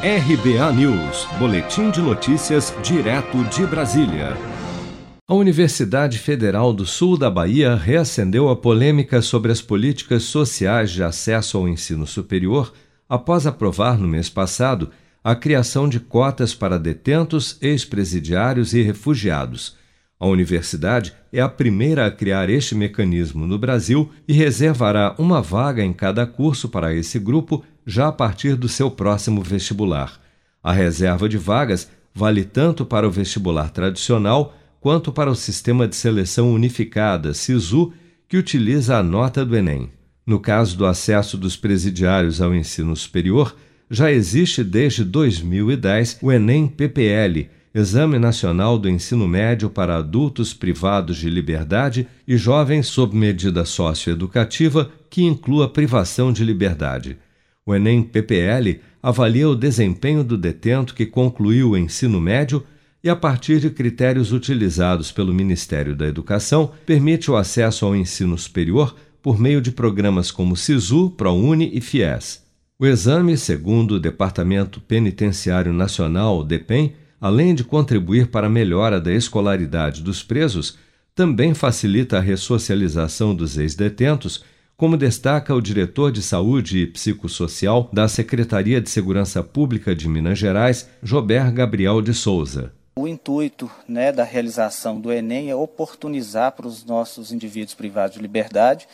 RBA News, Boletim de Notícias, direto de Brasília. A Universidade Federal do Sul da Bahia reacendeu a polêmica sobre as políticas sociais de acesso ao ensino superior após aprovar no mês passado a criação de cotas para detentos, ex-presidiários e refugiados. A universidade é a primeira a criar este mecanismo no Brasil e reservará uma vaga em cada curso para esse grupo já a partir do seu próximo vestibular. A reserva de vagas vale tanto para o vestibular tradicional quanto para o Sistema de Seleção Unificada, SISU, que utiliza a nota do Enem. No caso do acesso dos presidiários ao ensino superior, já existe desde 2010 o Enem PPL Exame Nacional do Ensino Médio para Adultos Privados de Liberdade e Jovens sob medida socioeducativa que inclua privação de liberdade. O Enem PPL avalia o desempenho do detento que concluiu o ensino médio e, a partir de critérios utilizados pelo Ministério da Educação, permite o acesso ao ensino superior por meio de programas como SISU, ProUni e FIES. O exame, segundo o Departamento Penitenciário Nacional, DEPEN, além de contribuir para a melhora da escolaridade dos presos, também facilita a ressocialização dos ex-detentos, como destaca o diretor de Saúde e Psicossocial da Secretaria de Segurança Pública de Minas Gerais, Jober Gabriel de Souza. O intuito né, da realização do Enem é oportunizar para os nossos indivíduos privados de liberdade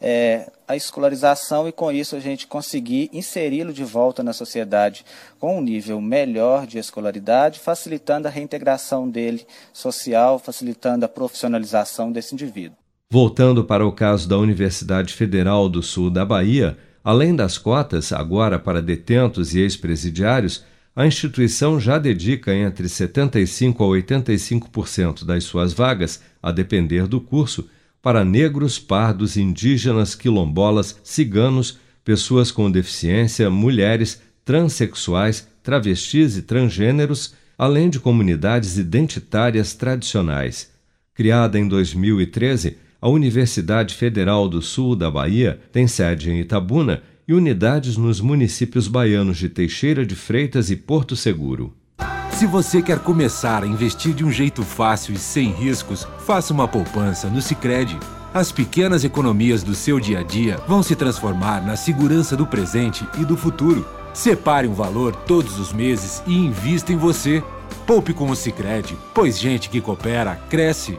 é, a escolarização e com isso a gente conseguir inseri-lo de volta na sociedade com um nível melhor de escolaridade, facilitando a reintegração dele social, facilitando a profissionalização desse indivíduo. Voltando para o caso da Universidade Federal do Sul da Bahia, além das cotas, agora para detentos e ex-presidiários, a instituição já dedica entre 75% a 85% das suas vagas, a depender do curso, para negros, pardos, indígenas, quilombolas, ciganos, pessoas com deficiência, mulheres, transexuais, travestis e transgêneros, além de comunidades identitárias tradicionais. Criada em 2013, a Universidade Federal do Sul da Bahia tem sede em Itabuna e unidades nos municípios baianos de Teixeira de Freitas e Porto Seguro. Se você quer começar a investir de um jeito fácil e sem riscos, faça uma poupança no Sicredi. As pequenas economias do seu dia a dia vão se transformar na segurança do presente e do futuro. Separe um valor todos os meses e invista em você. Poupe com o Sicredi, pois gente que coopera cresce.